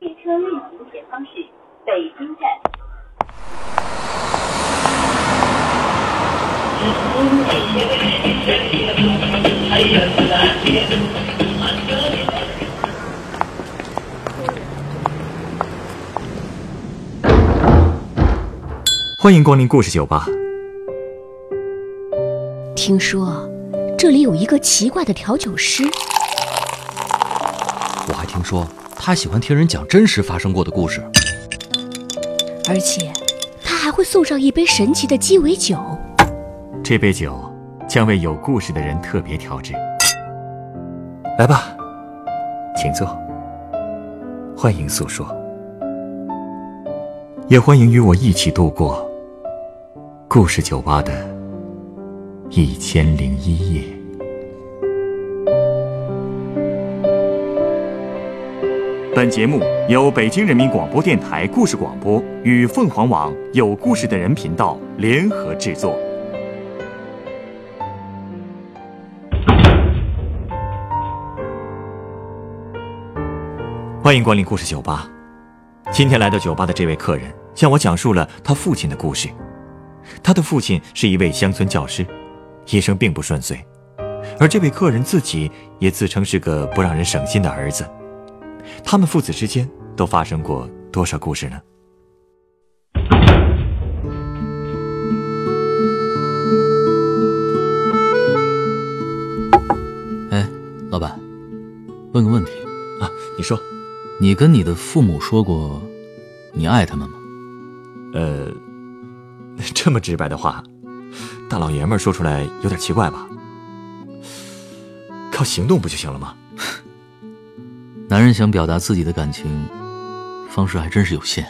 列车运行前方是北京站。欢迎光临故事酒吧。听说这里有一个奇怪的调酒师，我还听说他喜欢听人讲真实发生过的故事。而且他还会送上一杯神奇的鸡尾酒。这杯酒将为有故事的人特别调制。来吧，请坐。欢迎诉说，也欢迎与我一起度过故事酒吧的一千零一夜。本节目由北京人民广播电台故事广播与凤凰网有故事的人频道联合制作。欢迎光临故事酒吧。今天来到酒吧的这位客人向我讲述了他父亲的故事。他的父亲是一位乡村教师，一生并不顺遂，而这位客人自己也自称是个不让人省心的儿子。他们父子之间都发生过多少故事呢？哎，老板，问个问题，啊，你说，你跟你的父母说过你爱他们吗？呃，这么直白的话，大老爷们说出来有点奇怪吧？靠行动不就行了吗？男人想表达自己的感情，方式还真是有限。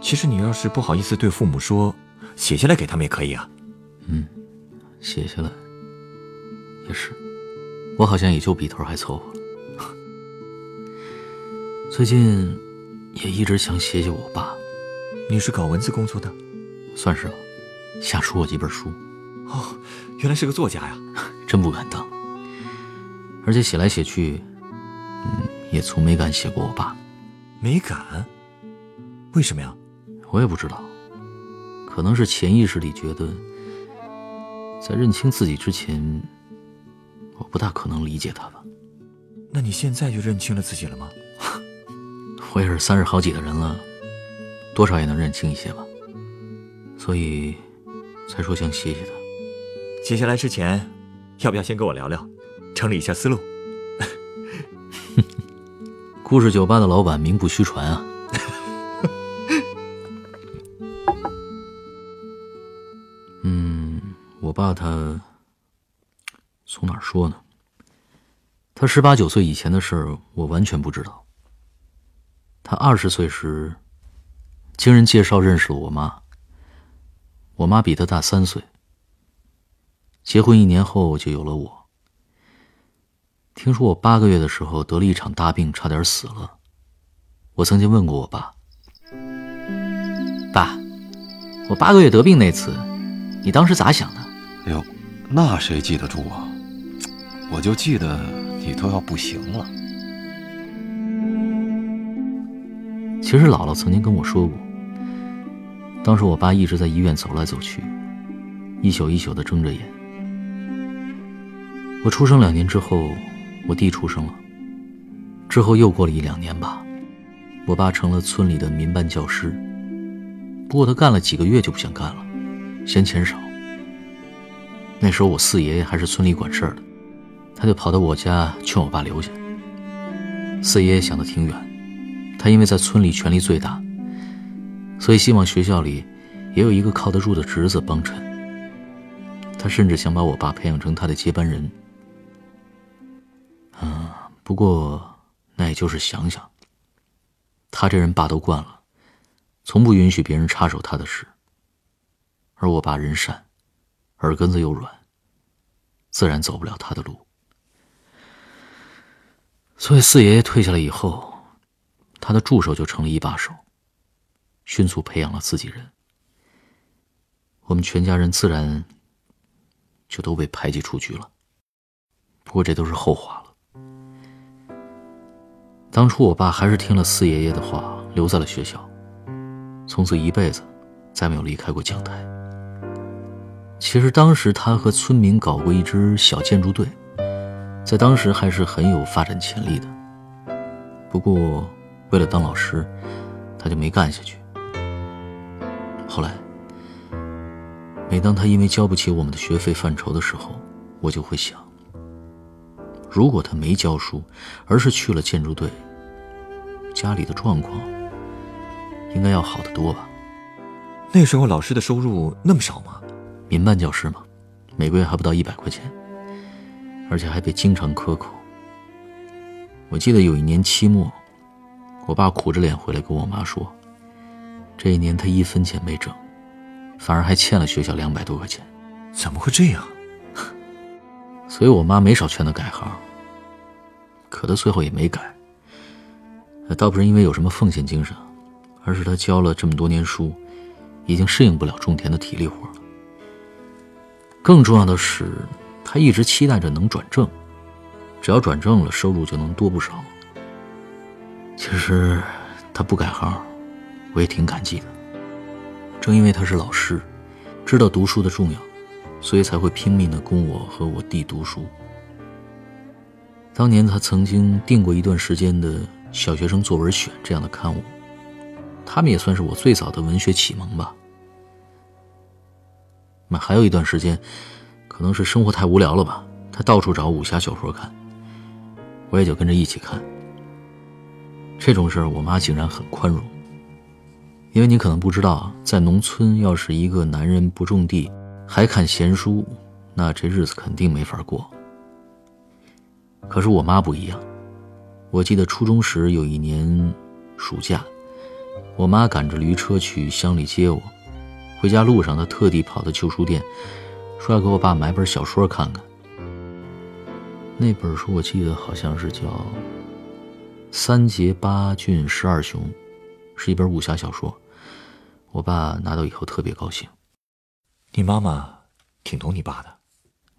其实你要是不好意思对父母说，写下来给他们也可以啊。嗯，写下来也是，我好像也就笔头还凑合了。最近也一直想写写我爸，你是搞文字工作的？算是吧，瞎出过几本书，哦，原来是个作家呀！真不敢当。而且写来写去，嗯，也从没敢写过我爸。没敢？为什么呀？我也不知道，可能是潜意识里觉得，在认清自己之前，我不大可能理解他吧。那你现在就认清了自己了吗？我也是三十好几的人了，多少也能认清一些吧。所以，才说想写写他。接下来之前，要不要先跟我聊聊，整理一下思路？故事酒吧的老板名不虚传啊。嗯，我爸他从哪儿说呢？他十八九岁以前的事儿，我完全不知道。他二十岁时，经人介绍认识了我妈。我妈比他大三岁。结婚一年后就有了我。听说我八个月的时候得了一场大病，差点死了。我曾经问过我爸：“爸，我八个月得病那次，你当时咋想的？”哎呦，那谁记得住啊？我就记得你都要不行了。其实姥姥曾经跟我说过，当时我爸一直在医院走来走去，一宿一宿的睁着眼。我出生两年之后，我弟出生了，之后又过了一两年吧，我爸成了村里的民办教师。不过他干了几个月就不想干了，嫌钱少。那时候我四爷爷还是村里管事儿的，他就跑到我家劝我爸留下。四爷爷想的挺远，他因为在村里权力最大，所以希望学校里也有一个靠得住的侄子帮衬。他甚至想把我爸培养成他的接班人。不过那也就是想想。他这人霸道惯了，从不允许别人插手他的事。而我爸人善，耳根子又软，自然走不了他的路。所以四爷爷退下来以后，他的助手就成了一把手，迅速培养了自己人。我们全家人自然就都被排挤出局了。不过这都是后话了。当初我爸还是听了四爷爷的话，留在了学校，从此一辈子再没有离开过讲台。其实当时他和村民搞过一支小建筑队，在当时还是很有发展潜力的。不过为了当老师，他就没干下去。后来，每当他因为交不起我们的学费犯愁的时候，我就会想。如果他没教书，而是去了建筑队，家里的状况应该要好得多吧？那时候老师的收入那么少吗？民办教师嘛，每个月还不到一百块钱，而且还被经常克扣。我记得有一年期末，我爸苦着脸回来跟我妈说，这一年他一分钱没挣，反而还欠了学校两百多块钱。怎么会这样？所以我妈没少劝他改行，可他最后也没改。倒不是因为有什么奉献精神，而是他教了这么多年书，已经适应不了种田的体力活了。更重要的是，他一直期待着能转正，只要转正了，收入就能多不少。其实他不改行，我也挺感激的。正因为他是老师，知道读书的重要。所以才会拼命的供我和我弟读书。当年他曾经订过一段时间的小学生作文选这样的刊物，他们也算是我最早的文学启蒙吧。那还有一段时间，可能是生活太无聊了吧，他到处找武侠小说看，我也就跟着一起看。这种事，我妈竟然很宽容，因为你可能不知道，在农村，要是一个男人不种地。还看闲书，那这日子肯定没法过。可是我妈不一样，我记得初中时有一年暑假，我妈赶着驴车去乡里接我，回家路上她特地跑到旧书店，说要给我爸买本小说看看。那本书我记得好像是叫《三杰八俊十二雄》，是一本武侠小说。我爸拿到以后特别高兴。你妈妈挺懂你爸的，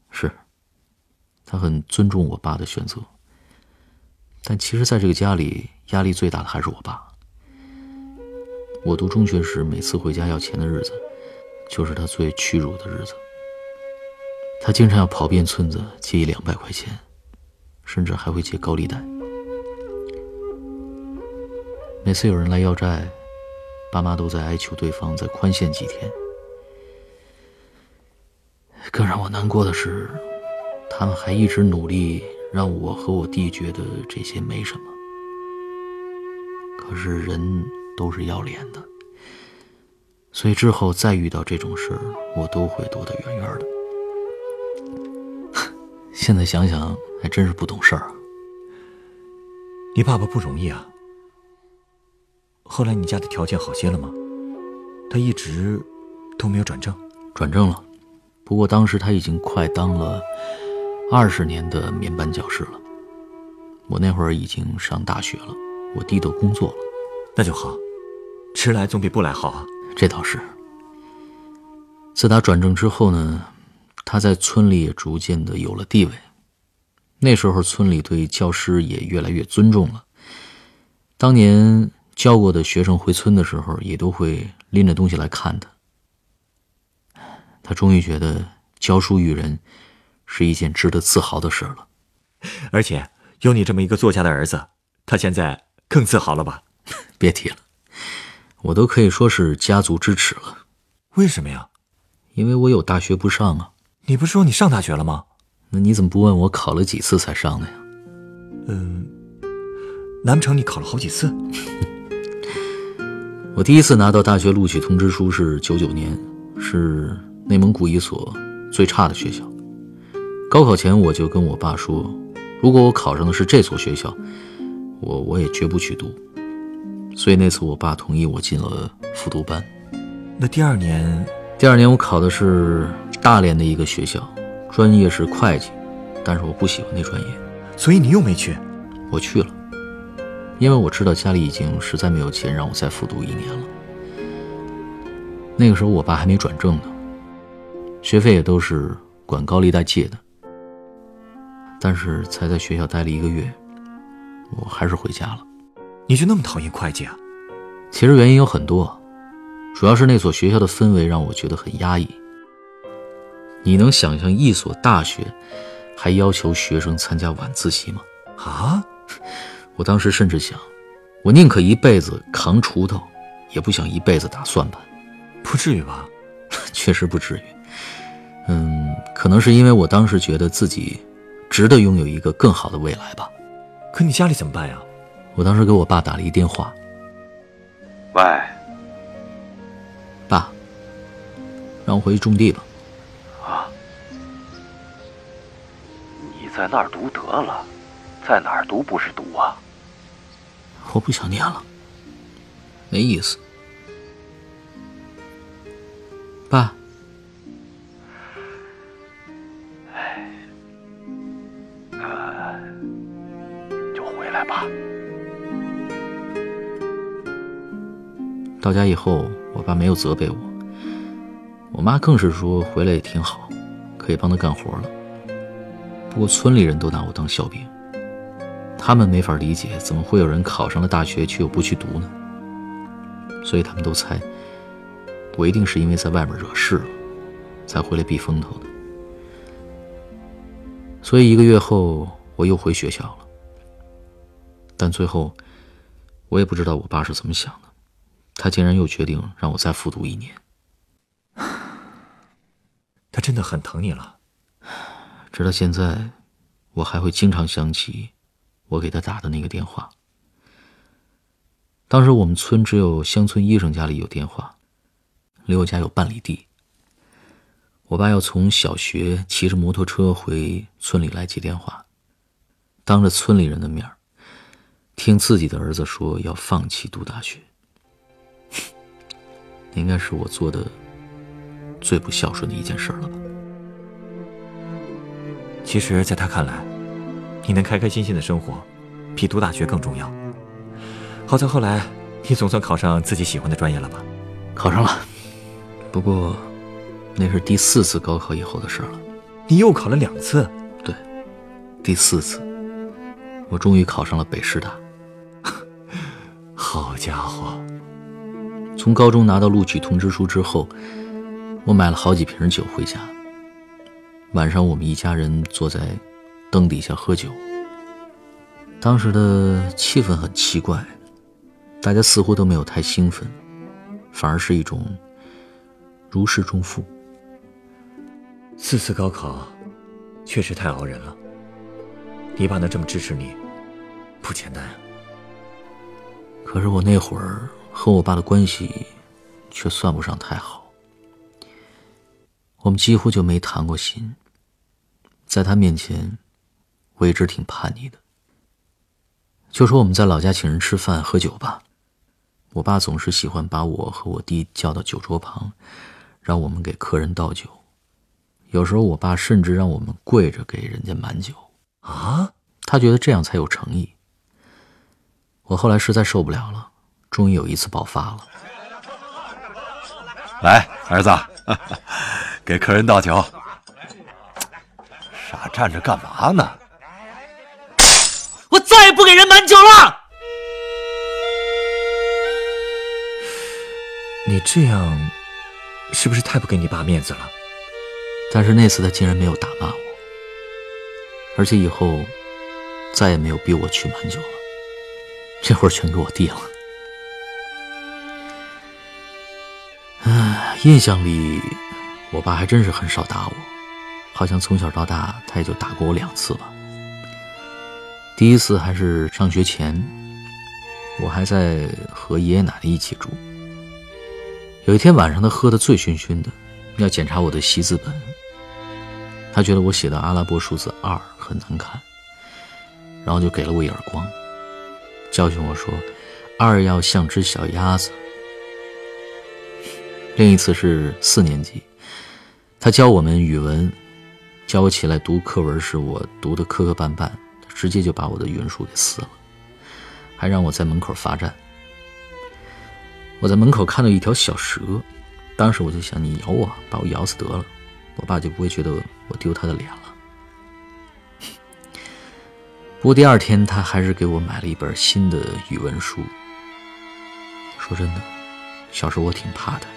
是，她很尊重我爸的选择。但其实，在这个家里，压力最大的还是我爸。我读中学时，每次回家要钱的日子，就是他最屈辱的日子。他经常要跑遍村子借一两百块钱，甚至还会借高利贷。每次有人来要债，爸妈都在哀求对方再宽限几天。更让我难过的是，他们还一直努力让我和我弟觉得这些没什么。可是人都是要脸的，所以之后再遇到这种事儿，我都会躲得远远的。现在想想，还真是不懂事儿啊。你爸爸不容易啊。后来你家的条件好些了吗？他一直都没有转正，转正了。不过当时他已经快当了二十年的民办教师了，我那会儿已经上大学了，我弟都工作了，那就好，迟来总比不来好啊。这倒是。自打转正之后呢，他在村里也逐渐的有了地位，那时候村里对教师也越来越尊重了。当年教过的学生回村的时候，也都会拎着东西来看他。他终于觉得教书育人是一件值得自豪的事了，而且有你这么一个作家的儿子，他现在更自豪了吧？别提了，我都可以说是家族之耻了。为什么呀？因为我有大学不上啊。你不是说你上大学了吗？那你怎么不问我考了几次才上的呀？嗯，难不成你考了好几次？我第一次拿到大学录取通知书是九九年，是。内蒙古一所最差的学校，高考前我就跟我爸说，如果我考上的是这所学校，我我也绝不去读。所以那次我爸同意我进了复读班。那第二年，第二年我考的是大连的一个学校，专业是会计，但是我不喜欢那专业，所以你又没去。我去了，因为我知道家里已经实在没有钱让我再复读一年了。那个时候我爸还没转正呢。学费也都是管高利贷借的，但是才在学校待了一个月，我还是回家了。你就那么讨厌会计啊？其实原因有很多，主要是那所学校的氛围让我觉得很压抑。你能想象一所大学还要求学生参加晚自习吗？啊？我当时甚至想，我宁可一辈子扛锄头，也不想一辈子打算盘。不至于吧？确实不至于。嗯，可能是因为我当时觉得自己值得拥有一个更好的未来吧。可你家里怎么办呀？我当时给我爸打了一电话。喂，爸，让我回去种地吧。啊？你在那儿读得了，在哪儿读不是读啊？我不想念了，没意思。爸。到家以后，我爸没有责备我，我妈更是说回来也挺好，可以帮他干活了。不过村里人都拿我当笑柄，他们没法理解怎么会有人考上了大学却又不去读呢？所以他们都猜我一定是因为在外面惹事了，才回来避风头的。所以一个月后，我又回学校了。但最后，我也不知道我爸是怎么想的，他竟然又决定让我再复读一年。他真的很疼你了。直到现在，我还会经常想起我给他打的那个电话。当时我们村只有乡村医生家里有电话，离我家有半里地。我爸要从小学骑着摩托车回村里来接电话，当着村里人的面儿。听自己的儿子说要放弃读大学，应该是我做的最不孝顺的一件事了吧？其实，在他看来，你能开开心心的生活，比读大学更重要。好在后来，你总算考上自己喜欢的专业了吧？考上了，不过那是第四次高考以后的事了。你又考了两次？对，第四次，我终于考上了北师大。好家伙！从高中拿到录取通知书之后，我买了好几瓶酒回家。晚上，我们一家人坐在灯底下喝酒。当时的气氛很奇怪，大家似乎都没有太兴奋，反而是一种如释重负。四次高考，确实太熬人了。你爸能这么支持你，不简单啊。可是我那会儿和我爸的关系，却算不上太好。我们几乎就没谈过心。在他面前，我一直挺叛逆的。就说我们在老家请人吃饭喝酒吧，我爸总是喜欢把我和我弟叫到酒桌旁，让我们给客人倒酒。有时候我爸甚至让我们跪着给人家满酒啊，他觉得这样才有诚意。我后来实在受不了了，终于有一次爆发了。来，儿子，给客人倒酒。傻站着干嘛呢？我再也不给人满酒了。你这样，是不是太不给你爸面子了？但是那次他竟然没有打骂我，而且以后再也没有逼我去满酒了。这会儿全给我弟了。唉，印象里，我爸还真是很少打我，好像从小到大他也就打过我两次吧。第一次还是上学前，我还在和爷爷奶奶一起住。有一天晚上，他喝得醉醺醺的，要检查我的习字本。他觉得我写的阿拉伯数字二很难看，然后就给了我一耳光。教训我说：“二要像只小鸭子。”另一次是四年级，他教我们语文，教我起来读课文时，我读的磕磕绊绊，直接就把我的语文书给撕了，还让我在门口罚站。我在门口看到一条小蛇，当时我就想：你咬我，把我咬死得了，我爸就不会觉得我丢他的脸了。不过第二天，他还是给我买了一本新的语文书。说真的，小时候我挺怕他的，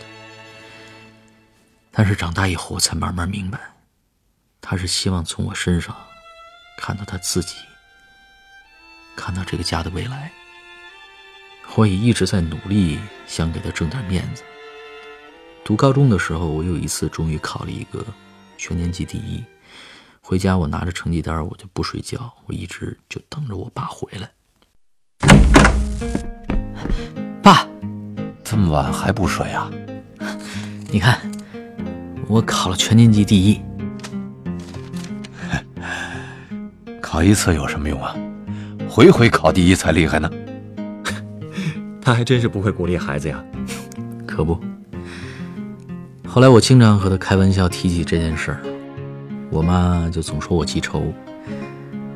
但是长大以后，我才慢慢明白，他是希望从我身上看到他自己，看到这个家的未来。我也一直在努力，想给他挣点面子。读高中的时候，我有一次终于考了一个全年级第一。回家，我拿着成绩单，我就不睡觉，我一直就等着我爸回来。爸，这么晚还不睡啊？你看，我考了全年级第一。考一次有什么用啊？回回考第一才厉害呢。他还真是不会鼓励孩子呀。可不。后来我经常和他开玩笑提起这件事儿。我妈就总说我记仇，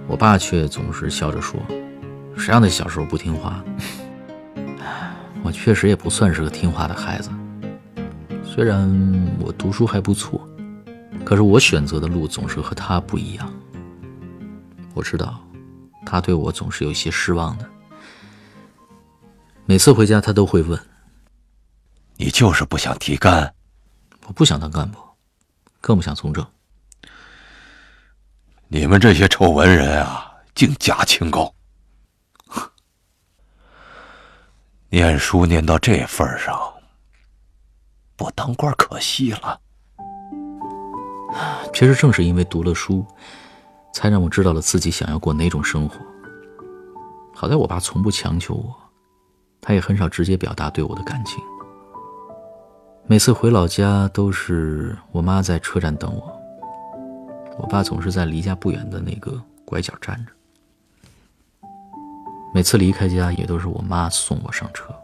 我爸却总是笑着说：“谁让他小时候不听话？”我确实也不算是个听话的孩子，虽然我读书还不错，可是我选择的路总是和他不一样。我知道，他对我总是有些失望的。每次回家，他都会问：“你就是不想提干？”我不想当干部，更不想从政。你们这些臭文人啊，竟假清高！念书念到这份上，不当官可惜了。其实正是因为读了书，才让我知道了自己想要过哪种生活。好在我爸从不强求我，他也很少直接表达对我的感情。每次回老家，都是我妈在车站等我。我爸总是在离家不远的那个拐角站着，每次离开家也都是我妈送我上车。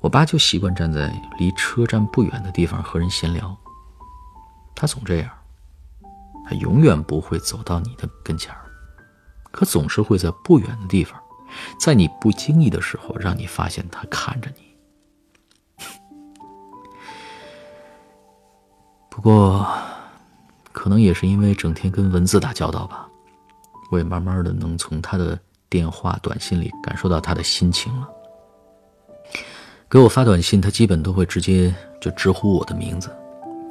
我爸就习惯站在离车站不远的地方和人闲聊。他总这样，他永远不会走到你的跟前儿，可总是会在不远的地方，在你不经意的时候让你发现他看着你。不过。可能也是因为整天跟文字打交道吧，我也慢慢的能从他的电话、短信里感受到他的心情了。给我发短信，他基本都会直接就直呼我的名字，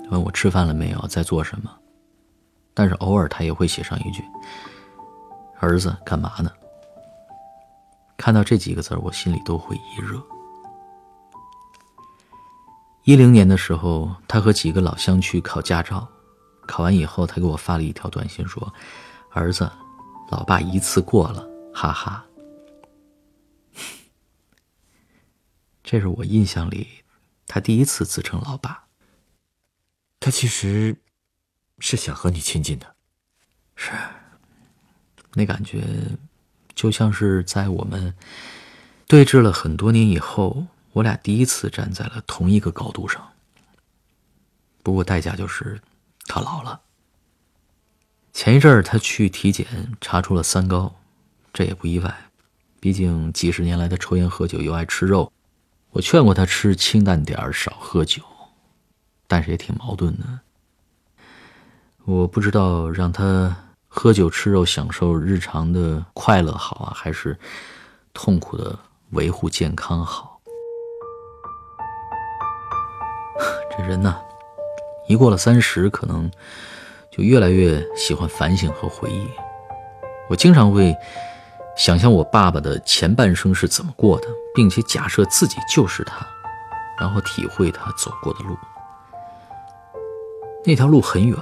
问我吃饭了没有，在做什么。但是偶尔他也会写上一句：“儿子，干嘛呢？”看到这几个字，我心里都会一热。一零年的时候，他和几个老乡去考驾照。考完以后，他给我发了一条短信说：“儿子，老爸一次过了，哈哈。”这是我印象里他第一次自称老爸。他其实是想和你亲近的，是。那感觉就像是在我们对峙了很多年以后，我俩第一次站在了同一个高度上。不过代价就是。他老了。前一阵儿他去体检，查出了三高，这也不意外，毕竟几十年来他抽烟喝酒又爱吃肉。我劝过他吃清淡点儿，少喝酒，但是也挺矛盾的。我不知道让他喝酒吃肉享受日常的快乐好啊，还是痛苦的维护健康好。这人呢？一过了三十，可能就越来越喜欢反省和回忆。我经常会想象我爸爸的前半生是怎么过的，并且假设自己就是他，然后体会他走过的路。那条路很远，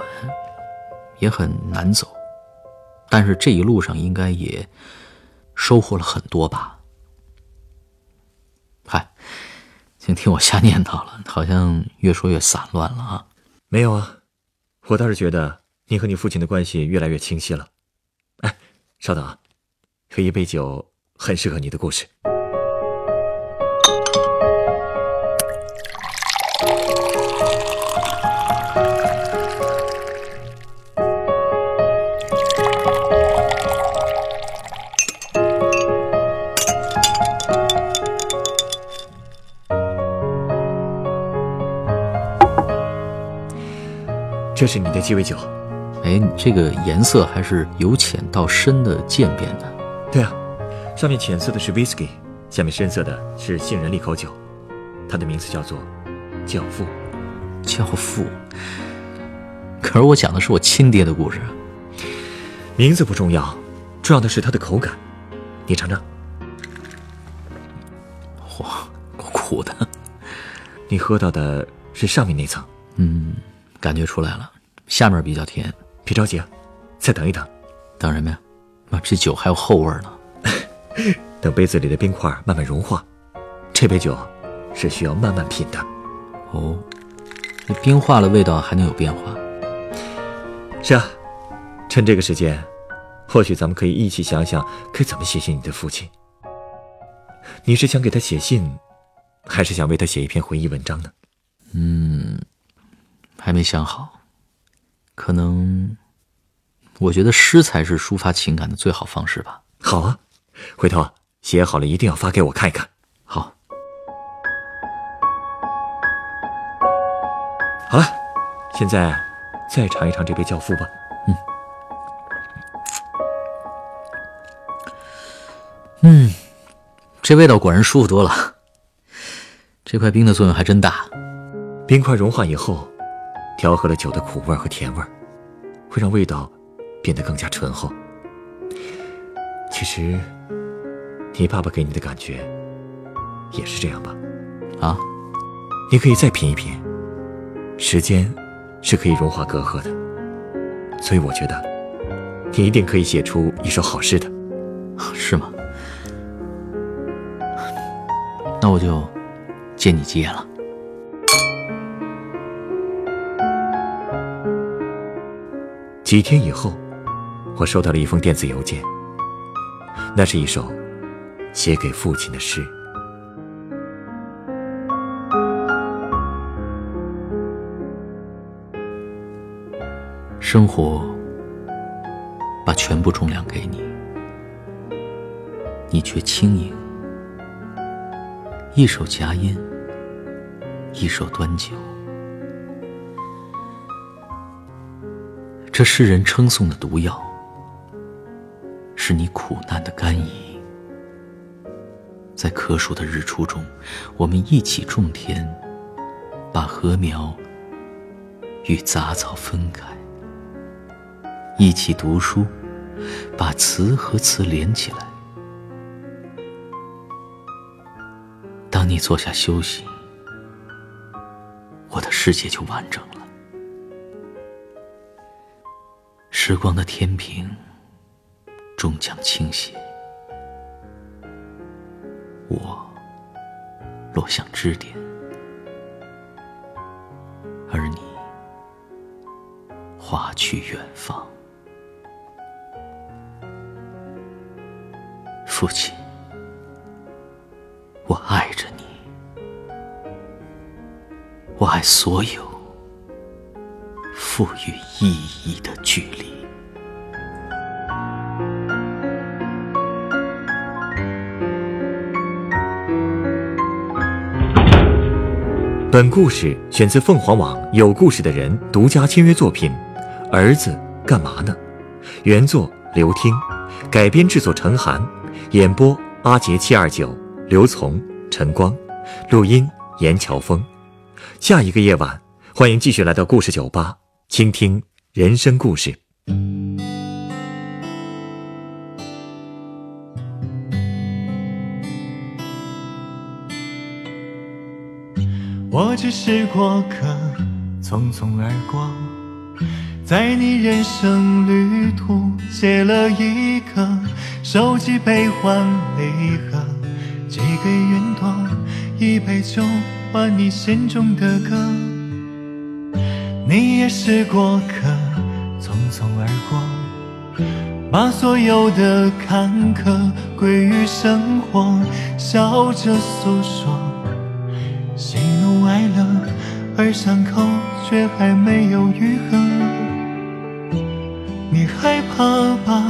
也很难走，但是这一路上应该也收获了很多吧。嗨，请听我瞎念叨了，好像越说越散乱了啊。没有啊，我倒是觉得你和你父亲的关系越来越清晰了。哎，稍等啊，喝一杯酒很适合你的故事。这是你的鸡尾酒，哎，你这个颜色还是由浅到深的渐变的。对啊，上面浅色的是 whisky，下面深色的是杏仁利口酒，它的名字叫做《教父》。教父。可是我讲的是我亲爹的故事。名字不重要，重要的是它的口感。你尝尝。哇，够苦的。你喝到的是上面那层。嗯，感觉出来了，下面比较甜。别着急啊，再等一等。等什么呀？啊，这酒还有后味呢。等杯子里的冰块慢慢融化。这杯酒是需要慢慢品的。哦，那冰化了，味道还能有变化？是啊，趁这个时间，或许咱们可以一起想想该怎么写信你的父亲。你是想给他写信，还是想为他写一篇回忆文章呢？嗯，还没想好。可能，我觉得诗才是抒发情感的最好方式吧。好啊，回头写好了一定要发给我看一看。好，好了，现在再尝一尝这杯教父吧。嗯，嗯，这味道果然舒服多了。这块冰的作用还真大，冰块融化以后。调和了酒的苦味和甜味，会让味道变得更加醇厚。其实，你爸爸给你的感觉也是这样吧？啊，你可以再品一品。时间是可以融化隔阂的，所以我觉得你一定可以写出一首好诗的。是吗？那我就借你吉言了。几天以后，我收到了一封电子邮件。那是一首写给父亲的诗。生活把全部重量给你，你却轻盈。一手夹烟，一手端酒。这世人称颂的毒药，是你苦难的甘饴。在可数的日出中，我们一起种田，把禾苗与杂草分开；一起读书，把词和词连起来。当你坐下休息，我的世界就完整了。时光的天平终将倾斜，我落向支点，而你划去远方。父亲，我爱着你，我爱所有赋予意义的距离。本故事选自凤凰网有故事的人独家签约作品，《儿子干嘛呢》，原作刘听，改编制作陈寒，演播阿杰七二九，刘从，陈光，录音严乔峰。下一个夜晚，欢迎继续来到故事酒吧，倾听人生故事。我只是过客，匆匆而过，在你人生旅途写了一个手机悲欢离合，寄给云朵一杯酒，换你心中的歌。你也是过客，匆匆而过，把所有的坎坷归于生活，笑着诉说。而伤口却还没有愈合。你害怕把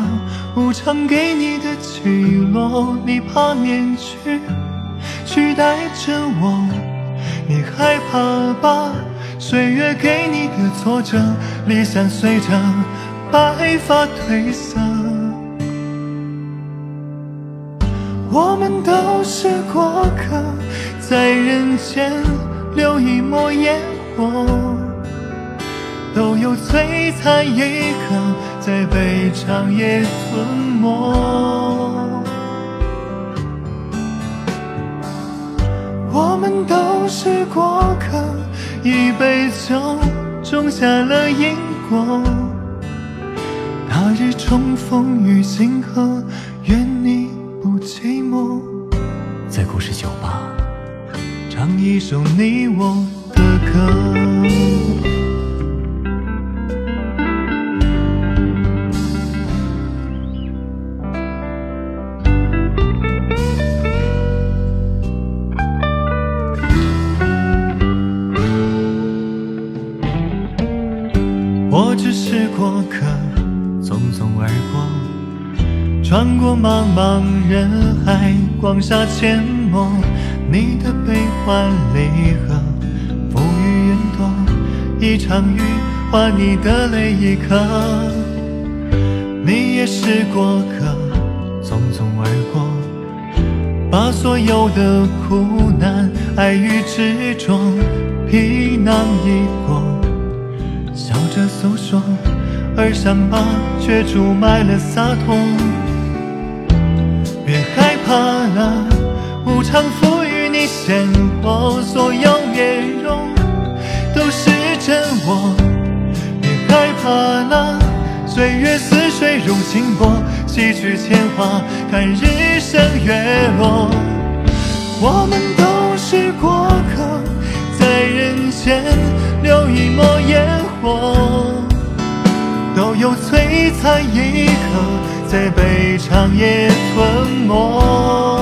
无常给你的起落，你怕面具取代着我。你害怕把岁月给你的挫折，理想随着白发褪色。我们都是过客，在人间留一抹烟火，都有璀璨一刻，在被长夜吞没。我们都是过客，一杯酒种下了因果。那日重逢于星河，愿你不寂寞。在故事酒吧，唱一首你我的歌。我只是过客，匆匆而过，穿过茫茫人海，广厦阡陌。你的悲欢离合，浮于云朵，一场雨换你的泪一颗。你也是过客，匆匆而过，把所有的苦难、爱与执着，皮囊一过。笑着诉说，而伤疤却注满了洒脱。别害怕了，无常赋予你鲜活，所有面容都是真我。别害怕了，岁月似水如清波，洗去铅华，看日升月落。我们都是过客，在人间留一抹烟火，都有璀璨一刻，在被长夜吞没。